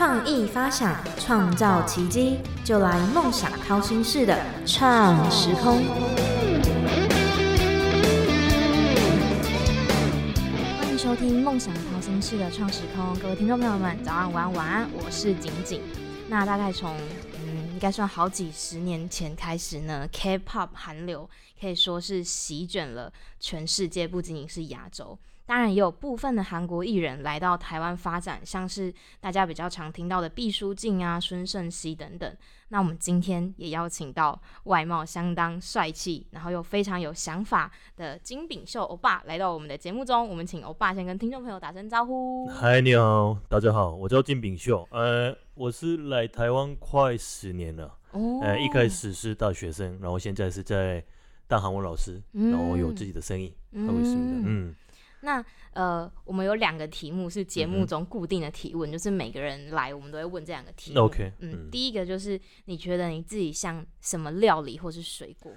创意发想，创造奇迹，就来梦想掏心式的创时空。欢迎收听梦想掏心式的创时空，各位听众朋友们，早安、午安、晚安，我是景景。那大概从嗯，应该算好几十年前开始呢，K-pop 韩流可以说是席卷了全世界，不仅仅是亚洲。当然，也有部分的韩国艺人来到台湾发展，像是大家比较常听到的毕书尽啊、孙盛熙等等。那我们今天也邀请到外貌相当帅气，然后又非常有想法的金炳秀欧巴来到我们的节目中。我们请欧巴先跟听众朋友打声招呼。嗨，你好，大家好，我叫金炳秀，呃，我是来台湾快十年了，哦呃，一开始是大学生，然后现在是在当韩文老师，然后有自己的生意，嗯嗯，那呃，我们有两个题目是节目中固定的提问，就是每个人来我们都会问这两个题目。OK，嗯，嗯第一个就是你觉得你自己像什么料理或是水果？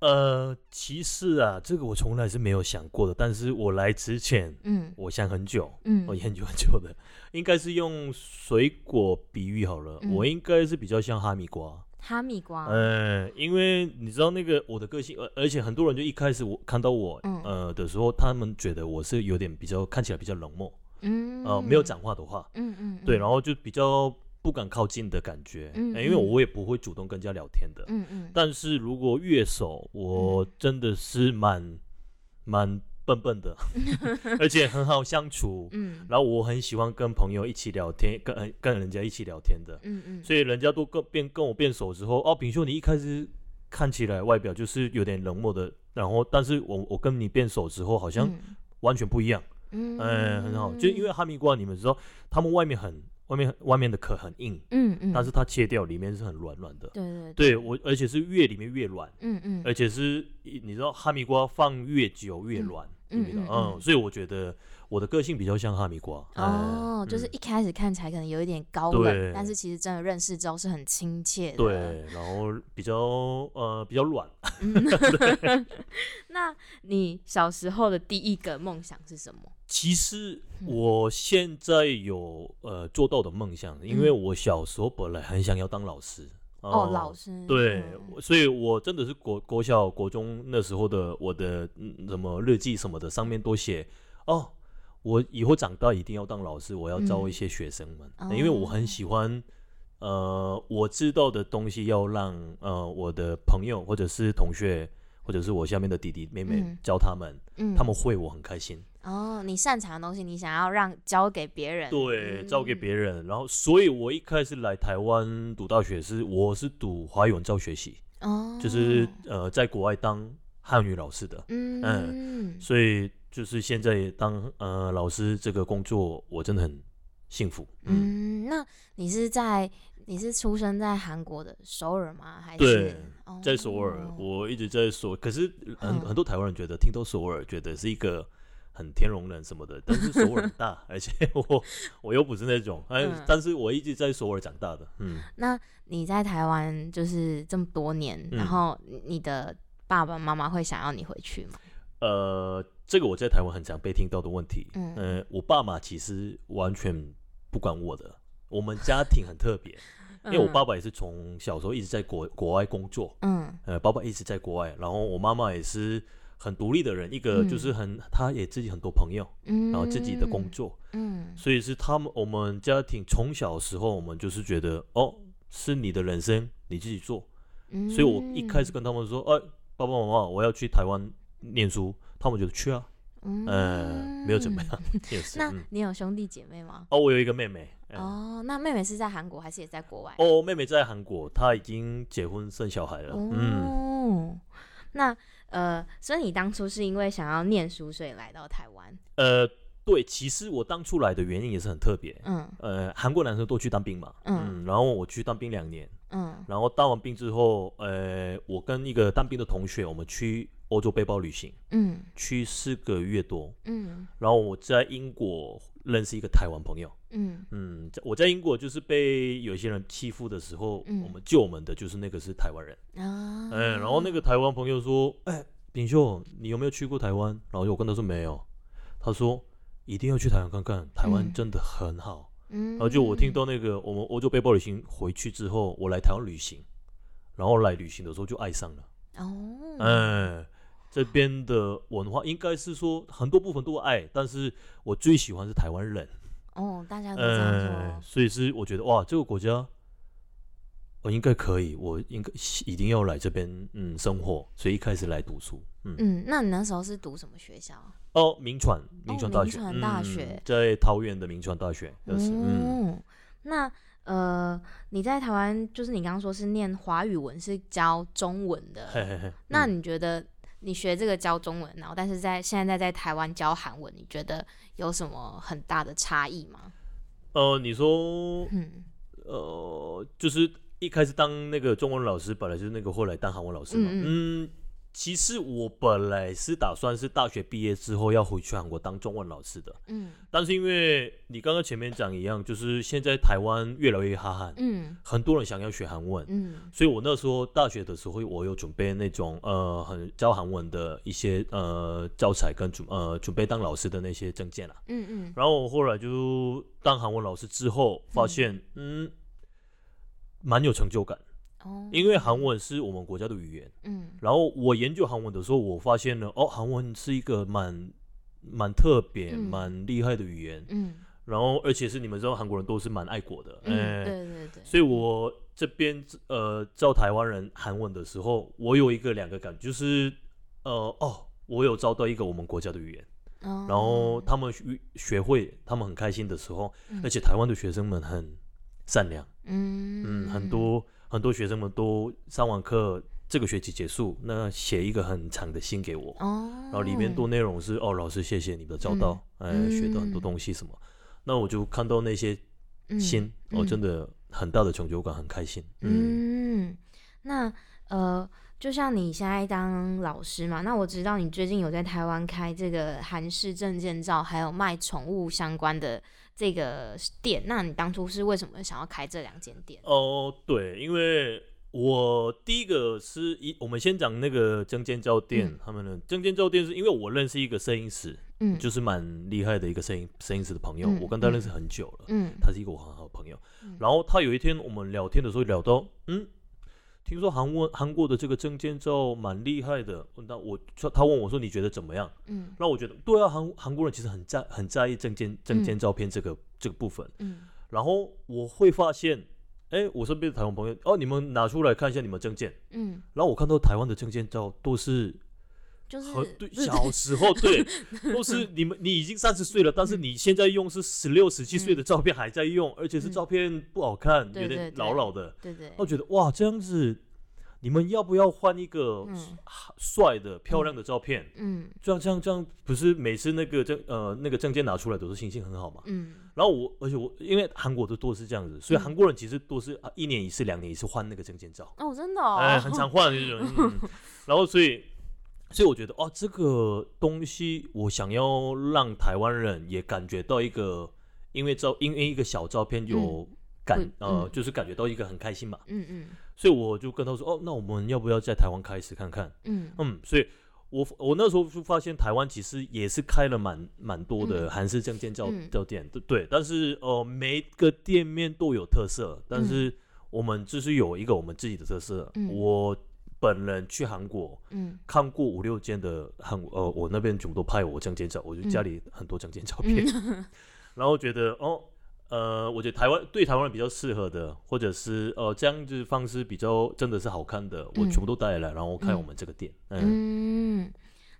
呃，其实啊，这个我从来是没有想过的，但是我来之前，嗯我想很久，嗯我研究很久的，应该是用水果比喻好了，嗯我应该是比较像哈密瓜。哈密瓜。嗯，因为你知道那个我的个性，而而且很多人就一开始我看到我、嗯。呃的时候，他们觉得我是有点比较看起来比较冷漠，嗯。呃，没有讲话的话，嗯嗯，对，然后就比较不敢靠近的感觉，嗯呃因为嗯我也不会主动跟人家聊天的。嗯嗯，但是如果乐手，我嗯。真的是蛮蛮笨笨的，而且很好相处。嗯。然后我很喜欢跟朋友一起聊天，跟呃跟人家一起聊天的。嗯嗯，所以人家都跟变跟我变熟之后，哦，炳秀你一开始看起来外表就是有点冷漠的，然后但是我我跟你变熟之后好像嗯。完全不一样，嗯。嗯、很好，就因为哈密瓜你们知道，他们外面很外面外面的壳很硬，嗯嗯，但是它切掉里面是很软软的，对对对我而且是越里面越软，嗯嗯，而且是你知道哈密瓜放越久越软，嗯嗯嗯嗯，所以我觉得我的个性比较像哈密瓜，哦，就是一开始看起来可能有一点高冷，但是其实真的认识之后是很亲切的。对，然后比较呃比较软。嗯，那你小时候的第一个梦想是什么？其实嗯我现在有呃做到的梦想，因为嗯我小时候本来很想要当老师。哦，老师。对，嗯所以我真的是国国小、国中那时候的我的嗯什么日记什么的，上面都写哦，我以后长大一定要当老师，我要教一些学生们，嗯因为我很喜欢。呃，我知道的东西要让呃我的朋友或者是同学或者是我下面的弟弟妹妹嗯教他们，嗯他们会我很开心。哦，你擅长的东西，你想要让交给别人。对，交给嗯别人。然后，所以我一开始来台湾读大学是，我是读华语文教学系，哦，就是呃，在国外当汉语老师的。嗯嗯所以就是现在当呃老师这个工作，我真的很幸福。嗯，嗯，那你是在你是出生在韩国的首尔吗？还是对哦在首尔，我一直在首，可是很嗯很多台湾人觉得听到首尔，觉得是一个。很天龙人什么的，但是首尔很大，而且我我又不是那种，哎、嗯。但是我一直在首尔长大的，嗯，那你在台湾就是这么多年，嗯。然后你的爸爸妈妈会想要你回去吗？呃，这个我在台湾很常被听到的问题。嗯。呃，我爸妈其实完全不管我的，我们家庭很特别，因为我爸爸也是从小时候一直在国国外工作，嗯。呃，爸爸一直在国外，然后我妈妈也是很独立的人，一个嗯就是很，他也自己很多朋友，嗯，然后自己的工作，嗯所以是他们我们家庭从小时候我们就是觉得哦，是你的人生你自己做，嗯，所以我一开始跟他们说，哎，爸爸妈妈，我要去台湾念书，他们觉得去啊，嗯呃，没有怎么样，也是。那嗯你有兄弟姐妹吗？哦，我有一个妹妹。嗯哦，那妹妹是在韩国还是也在国外？哦，妹妹在韩国，她已经结婚生小孩了。嗯，哦，那呃，所以你当初是因为想要念书，所以来到台湾？呃，对，其实我当初来的原因也是很特别。嗯呃，韩国男生都去当兵嘛，嗯嗯，然后我去当兵两年，嗯然后当完兵之后，呃，我跟一个当兵的同学，我们去欧洲背包旅行，嗯去四个月多，嗯然后我在英国认识一个台湾朋友，嗯。嗯，在我在英国就是被有一些人欺负的时候，嗯。我们救我们的就是那个是台湾人，啊，嗯，然后那个台湾朋友说，哎，炳秀，你有没有去过台湾？然后我跟他说没有，他说一定要去台湾看看，台湾嗯真的很好，嗯，然后就我听到那个我们欧洲背包旅行回去之后，我来台湾旅行，然后来旅行的时候就爱上了。哦，哎，这边的文化应该是说很多部分都爱，但是我最喜欢是台湾人。哦，大家都这样呃，所以是我觉得哇，这个国家我应该可以，我应该一定要来这边嗯生活，所以一开始来读书。嗯，嗯，那你那时候是读什么学校？哦，民传，民传大学，民传大嗯学在桃园的民传大学，就是嗯，哦，那呃，你在台湾，就是你刚刚说是念华语文，是教中文的，嘿嘿嘿，那嗯你觉得你学这个教中文，然后但是在现在在台湾教韩文，你觉得有什么很大的差异吗？呃，你说嗯呃，就是一开始当那个中文老师，本来就是那个后来当韩文老师嘛。嗯嗯其实我本来是打算是大学毕业之后要回去韩国当中文老师的，嗯。但是因为你刚刚前面讲一样，就是现在台湾越来越哈韩，嗯。很多人想要学韩文，嗯。所以我那时候大学的时候，我有准备那种呃很教韩文的一些呃教材跟准呃准备当老师的那些证件啦。嗯嗯。然后我后来就当韩文老师之后，发现嗯蛮有成就感，哦，因为韩文是我们国家的语言。嗯。然后我研究韩文的时候，我发现了哦，韩文是一个蛮蛮特别、嗯。蛮厉害的语言。嗯。然后而且是你们知道韩国人都是蛮爱国的，嗯，哎对对对，所以我这边呃教台湾人韩文的时候，我有一个两个感觉，就是呃哦，我有招到一个我们国家的语言，然然后他们学学会，他们很开心的时候，嗯。而且台湾的学生们很善良，嗯。嗯，很多很多学生们都上完课，这个学期结束，那写一个很长的信给我，哦，然后里面多内容是哦，老师谢谢你的教导，哎，嗯学到很多东西什么，那我就看到那些嗯信，哦，嗯。真的很大的成就感，很开心，嗯。嗯，那呃，就像你现在当老师嘛，那我知道你最近有在台湾开这个韩式证件照，还有卖宠物相关的这个店。那你当初是为什么想要开这两间店？哦，对，因为我第一个是一，我们先讲那个证件照店，嗯他们的证件照店是因为我认识一个摄影师，嗯，就是蛮厉害的一个摄影摄影师的朋友，嗯我跟他认识很久了，嗯他是一个我很好的朋友。嗯然后他有一天我们聊天的时候聊到，嗯，听说韩国韩国的这个证件照蛮厉害的，那我他问我说你觉得怎么样？嗯那我觉得对啊，韩韩国人其实很在很在意证件证件照片这个、这个部分。嗯然后我会发现，哎，我身边的台湾朋友，哦，你们拿出来看一下你们证件。嗯，然后我看到台湾的证件照都是就是和对对小时候对，都是你们你已经三十岁了，但是你现在用是十六十七岁的照片还在用，而且是嗯照片不好看，有点老老的。对对，我觉得哇，这样子你们要不要换一个嗯帅的、漂亮的照片？嗯这样这样这样，不是每次那个证呃那个证件拿出来都是心情很好嘛？嗯然后我，而且我因为韩国的都是这样子，所以嗯韩国人其实都是啊一年一次、两年一次换那个证件照，哦，真的哦，哎，很常换的那种。嗯、然后所以，所以我觉得哦，这个东西我想要让台湾人也感觉到一个，因为照因为一个小照片有感、会呃，嗯。就是感觉到一个很开心嘛，嗯嗯。所以我就跟他说哦，那我们要不要在台湾开始看看？嗯。嗯，所以我我那时候就发现台湾其实也是开了蛮蛮多的嗯。韩式证件照嗯。照店，对对，但是呃每个店面都有特色，但是我们就是有一个我们自己的特色。嗯。我本人去韩国嗯。看过五六间的韩呃，我那边全部都拍我证件照，我就家里很多证件照片，嗯。然后觉得哦。呃，我觉得台湾对台湾人比较适合的，或者是呃这样子方式比较真的是好看的，我嗯。全部都带来，然后开嗯。我们这个店。嗯。嗯，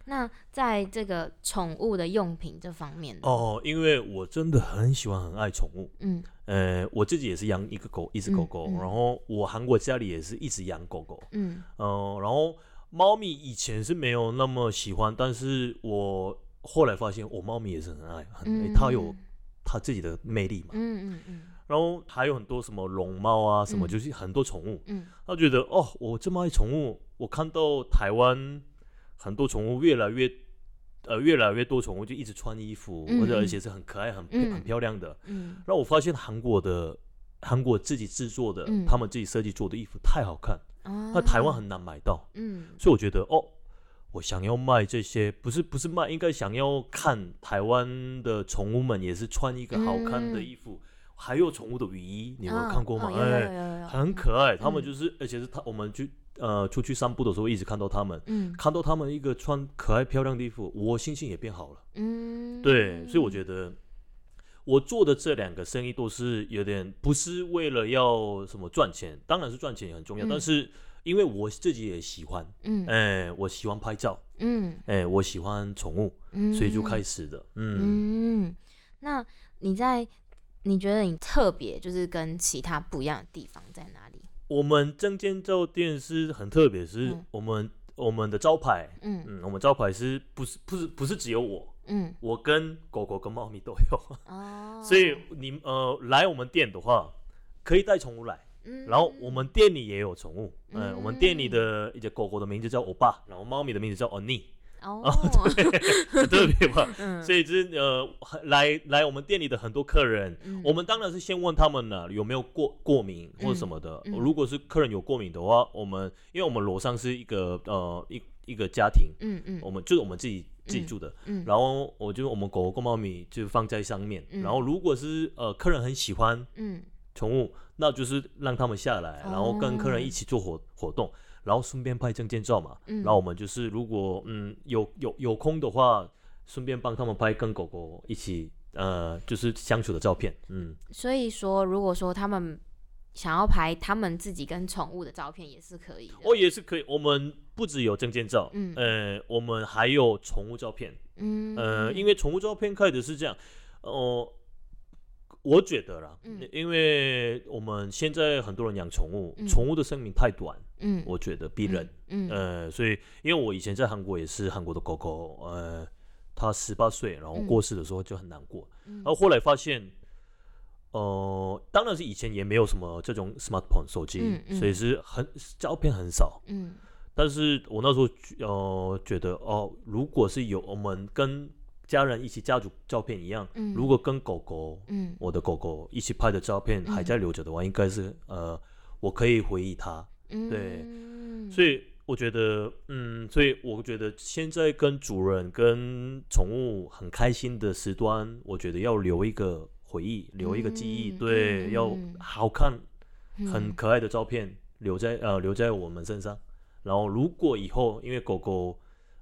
那在这个宠物的用品这方面呢，哦，因为我真的很喜欢很爱宠物，嗯。呃，我自己也是养一个狗，一只狗狗，嗯嗯。然后我韩国家里也是一直养狗狗，嗯。嗯、然后猫咪以前是没有那么喜欢，但是我后来发现我猫咪也是很爱，很、嗯，它有它自己的魅力嘛，嗯嗯嗯。然后还有很多什么龙猫啊，什么、嗯。就是很多宠物，嗯。他觉得哦，我这么爱宠物，我看到台湾很多宠物越来越。呃，越来越多宠物就一直穿衣服，嗯或者而嗯。且是很可爱、很嗯。很漂亮的，嗯。让我发现韩国的韩国自己制作的，嗯。他们自己设计做的衣服太好看，嗯，那台湾很难买到，嗯。所以我觉得哦，我想要卖这些，不是不是卖，应该想要看台湾的宠物们也是穿一个好看的衣服，还有宠物的雨衣，你有没有嗯看过吗？哎，很可爱。他们嗯。就是，而且是他，我们去呃出去散步的时候，一直看到他们，嗯。看到他们一个穿可爱漂亮的衣服，我心情也变好了。嗯，对，所以我觉得我做的这两个生意都是有点不是为了要什么赚钱，当然是赚钱也很重要，嗯。但是因为我自己也喜欢，嗯。哎、我喜欢拍照，嗯。哎、我喜欢宠物，嗯，所以就开始的。嗯，嗯，那你在你觉得你特别就是跟其他不一样的地方在哪里？我们证件照店是很特别，是嗯。我们、我们的招牌，嗯。嗯，我们招牌是不是不是不是只有我，嗯。我跟狗狗跟猫咪都有，哦，所以你呃来我们店的话，可以带宠物来。嗯。然后我们店里也有宠物，嗯、嗯我们店里的一只狗狗的名字叫欧巴，然后猫咪的名字叫欧尼，哦，很 特别吧？嗯。所以就是呃，来来我们店里的很多客人，嗯。我们当然是先问他们呢有没有过过敏或者什么的。如果是客人有过敏的话，我们因为我们楼上是一个呃一一个家庭，嗯嗯。我们就是我们自己自己住的，嗯然后我就我们狗狗跟猫咪就放在上面，嗯。然后如果是呃客人很喜欢嗯。宠物，那就是让他们下来，然后跟客人一起做活活动，然后顺便拍证件照嘛。嗯然后我们就是如果嗯有有有空的话，顺便帮他们拍跟狗狗一起呃就是相处的照片。嗯，所以说，如果说他们想要拍他们自己跟宠物的照片，也是可以的。哦也是可以。我们不只有证件照，嗯呃，我们还有宠物照片。嗯呃，因为宠物照片开的是这样，哦、我觉得啦，嗯。因为我们现在很多人养宠物，嗯。宠物的生命太短，嗯。我觉得比人。嗯呃，所以因为我以前在韩国也是韩国的狗狗，呃，它十八岁，然后嗯。过世的时候就很难过，嗯。然后后来发现，呃，当然是以前也没有什么这种 smartphone 手机，所以是很照片很少，嗯。但是我那时候呃觉得哦，如果是有我们跟家人一起家族照片一样，嗯。如果跟狗狗，嗯。我的狗狗一起拍的照片还在留着的话，应该是呃，我可以回忆它，嗯。对。嗯所以我觉得，嗯，所以我觉得现在跟主人跟宠物很开心的时段，我觉得要留一个回忆，留一个记忆，嗯对，嗯要嗯好看、很嗯。可爱的照片留在呃留在我们身上。然后如果以后因为狗狗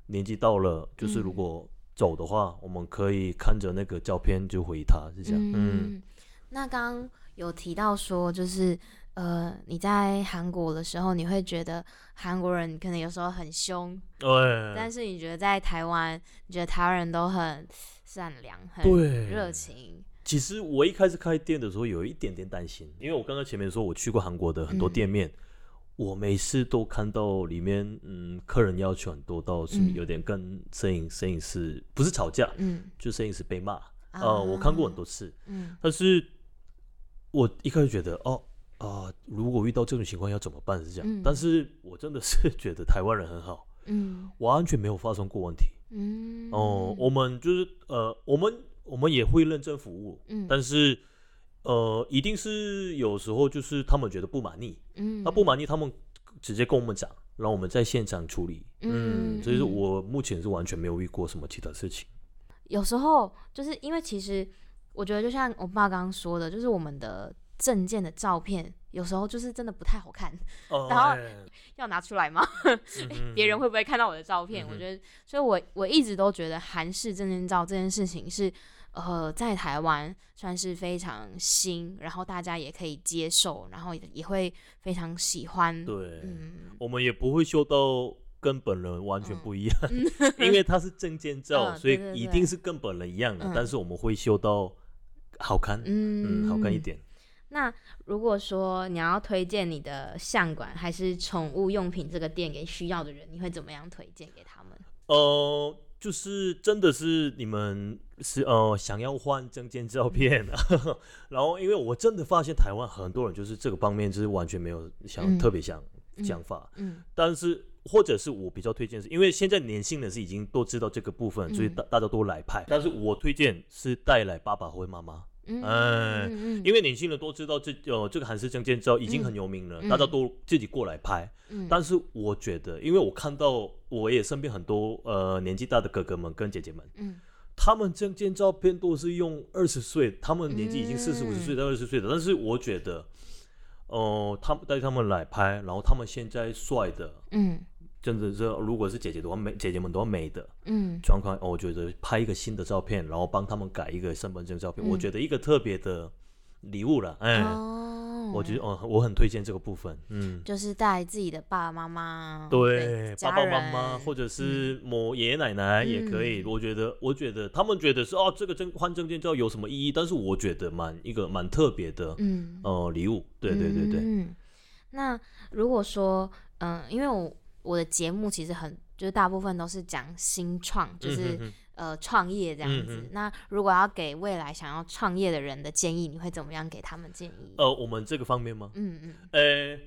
年纪到了，就是如嗯果走的话，我们可以看着那个照片就回忆它，是这样，嗯。嗯，那刚刚有提到说，就是呃，你在韩国的时候，你会觉得韩国人可能有时候很凶，对，但是你觉得在台湾，你觉得台湾人都很善良、很热情。其实我一开始开店的时候有一点点担心，因为我刚刚前面说我去过韩国的很多嗯。店面，我每次都看到里面，嗯，客人要求很多，到是嗯。有点跟摄影摄影师不是吵架，嗯，就摄影师被骂，啊。呃，我看过很多次，嗯。但是我一开始觉得，哦啊、如果遇到这种情况要怎么办？是这样，嗯。但是我真的是 觉得台湾人很好，嗯。完全没有发生过问题。嗯。哦、我们就是呃，我们我们也会认真服务，嗯。但是呃，一定是有时候就是他们觉得不满意，嗯那不满意他们直接跟我们讲，然后我们在现场处理。嗯嗯，所以说嗯我目前是完全没有遇过什么其他事情。有时候就是因为其实我觉得就像我爸刚刚说的，就是我们的证件的照片有时候就是真的不太好看，哦然后哎 要拿出来吗？嗯别人会不会看到我的照片？嗯我觉得，所以我我一直都觉得韩式证件照这件事情是，呃，在台湾算是非常新，然后大家也可以接受，然后也也会非常喜欢。对，嗯我们也不会修到跟本人完全不一样，因为它是证件照，嗯所以一定是跟本人一样的，嗯但是我们会修到好看，嗯嗯，好看一。点。那如果说你要推荐你的相馆还是宠物用品这个店给需要的人，你会怎么样推荐给他们？呃，就是真的是你们是呃想要换证件照片，然后因为我真的发现台湾很多人就是这个方面就是完全没有想、嗯。特别想嗯。想法，嗯。但是或者是我比较推荐是因为现在年轻人是已经都知道这个部分，所以嗯。大大家都来拍，但是我推荐是带来爸爸或妈妈。嗯哎嗯因为年轻人都知道这呃这个韩式证件照已经很有名了，嗯。大家都自己过来拍。嗯。但是我觉得，因为我看到我也身边很多呃年纪大的哥哥们跟姐姐们，嗯。他们证件照片都是用二十岁，他们年纪已经四十五十岁到二十岁的，但是我觉得，哦、他们带他们来拍，然后他们现在帅的，嗯真的是如果是姐姐的话，美姐姐们都要美的嗯状况，哦我觉得拍一个新的照片，然后帮他们改一个身份证照片，我嗯觉得一个特别的礼物了，哎、哦，我觉得哦，我很推荐这个部分，嗯。就是带自己的爸爸妈妈，对，爸爸妈妈或者是某爷爷奶奶也可以。嗯我觉得，我觉得他们觉得是哦，这个证换证件照有什么意义？但是我觉得蛮一个蛮特别的嗯，呃礼物。对对对对，嗯，那如果说，嗯、因为我我的节目其实很，就是大部分都是讲新创，就是、嗯哼哼呃创业这样子。那如果要给未来想要创业的人的建议，你会怎么样给他们建议？呃，我们这个方面吗？嗯嗯。呃，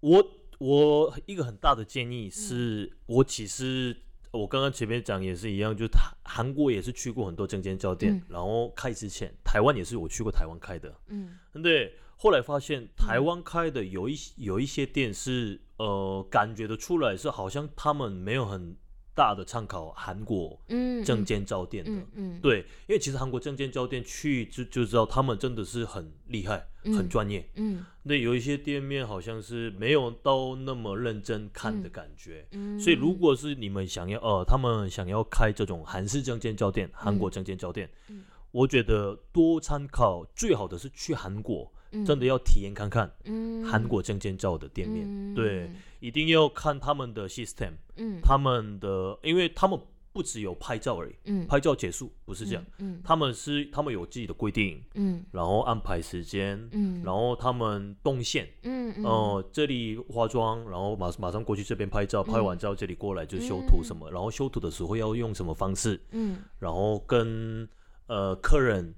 我我一个很大的建议是，我其实我刚刚前面讲也是一样，就是韩韩国也是去过很多证件照店，嗯。然后开之前，台湾也是我去过台湾开的，嗯。对，后来发现台湾开的有一有一些店是呃，感觉得出来是好像他们没有很大的参考韩国嗯，证件照店的。嗯嗯，对，因为其实韩国证件照店去就就知道他们真的是很厉害、很嗯专业。嗯。那有一些店面好像是没有到那么认真看的感觉。嗯，所以，如果是你们想要，呃，他们想要开这种韩式证件照店、韩国证件照店，嗯。我觉得多参考，最好的是去韩国，嗯。真的要体验看看嗯。韩国证件照的店面，嗯。对，一定要看他们的 system，嗯。他们的，因为他们不只有拍照而已，嗯。拍照结束不是这样，嗯他们是他们有自己的规定，嗯。然后安排时间，嗯，然后他们动线，嗯嗯。哦、这里化妆，然后马马上过去这边拍照，拍完照这里过来就修图什么，然后修图的时候要用什么方式，嗯。然后跟呃客人，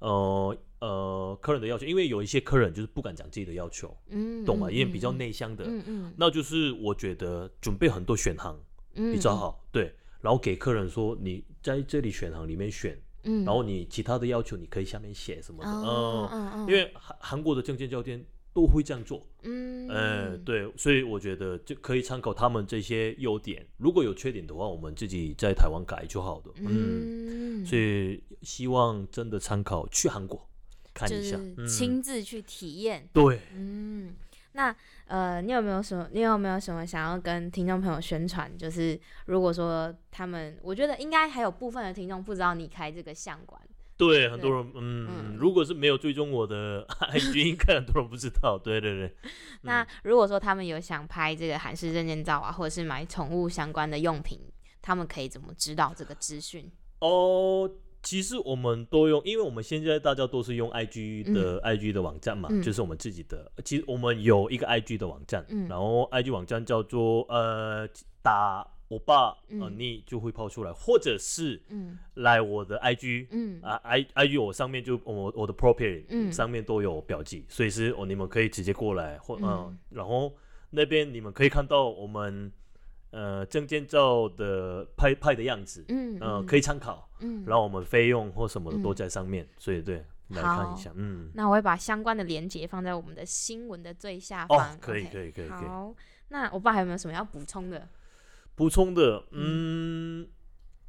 呃呃客人的要求，因为有一些客人就是不敢讲自己的要求，嗯，懂吗？嗯因为比较内向的，嗯嗯。那就是我觉得准备很多选行嗯比较好，对，然后给客人说你在这里选行里面选，嗯，然后你其他的要求你可以下面写什么的，哦嗯，嗯嗯，因为韩韩国的证件教练都会这样做，嗯。呃，对，所以我觉得就可以参考他们这些优点，如果有缺点的话，我们自己在台湾改就好了，嗯，嗯，所以希望真的参考去韩国看就一下，是嗯，亲自去体验。对，嗯，那呃，你有没有什么？你有没有什么想要跟听众朋友宣传？就是如果说他们，我觉得应该还有部分的听众不知道你开这个相馆。对，很多人，嗯嗯，如果是没有追踪我的 IG，应该很多人不知道。对对对，那如果说他们有想拍这个韩式证件照啊，或者是买宠物相关的用品，他们可以怎么知道这个资讯？哦，其实我们都用，因为我们现在大家都是用 IG 的、IG 的网站嘛，嗯。就是我们自己的。其实我们有一个 IG 的网站，嗯。然后 IG 网站叫做呃打我爸呃嗯你就会抛出来，或者是嗯。来我的 IG。嗯。啊，i IG 我上面就我我的 profile 嗯。上面都有标记，所以是哦，你们可以直接过来，或嗯、嗯。然后那边你们可以看到我们呃证件照的拍拍的样子，嗯呃，可以以参考，嗯，然后我们费用或什么的嗯都在上面，所以对来看一下，嗯，那我会把相关的连接放在我们的新闻的最下哦方。，可以可以可以可以，好，那我爸还有没有什么要补充的？补充的，嗯，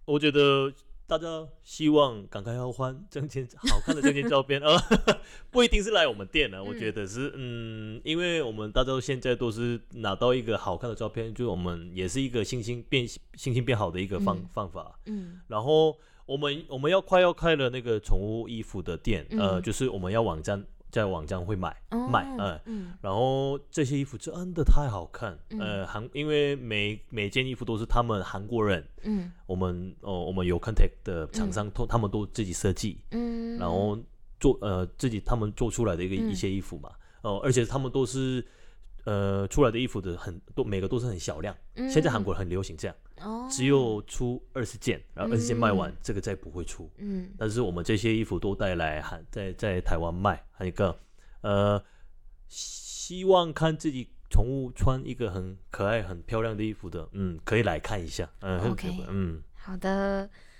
我觉得大家希望赶快要换证件好看的证件照片啊，不一定是来我们店的，我觉得是，嗯，因为我们大家现在都是拿到一个好看的照片，就我们也是一个心情变心情变好的一个方、嗯。方法，嗯。然后我们我们要快要开了那个宠物衣服的店，呃，嗯。就是我们要网站在网站会买、哦卖，嗯。嗯然后这些衣服真的太好看，嗯。呃，韩因为每每件衣服都是他们韩国人，嗯。我们哦我们有 contact 的厂商，都、他们都自己设计，嗯，然后做呃自己他们做出来的一个、嗯。一些衣服嘛，哦、而且他们都是呃出来的衣服的很多每个都是很小量，现在韩国人很流行这样，嗯哦只有出二十件，然后二十件卖完，嗯这个再不会出。嗯但是我们这些衣服都带来还在在台湾卖，还有一个呃，希望看自己宠物穿一个很可爱、很漂亮的衣服的，嗯，可以来看一下，嗯、OK 嗯，好的。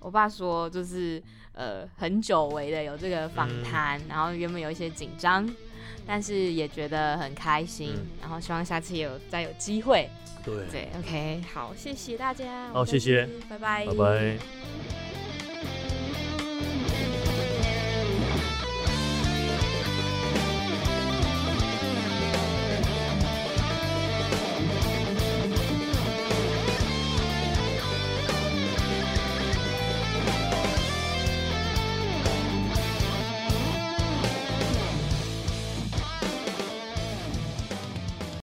我爸说，就是呃很久违的有这个访谈，然后原本有一些紧张，但是也觉得很开心，嗯然后希望下次也有再有机会。对.对，OK，好，谢谢大家。好谢谢拜拜，拜拜。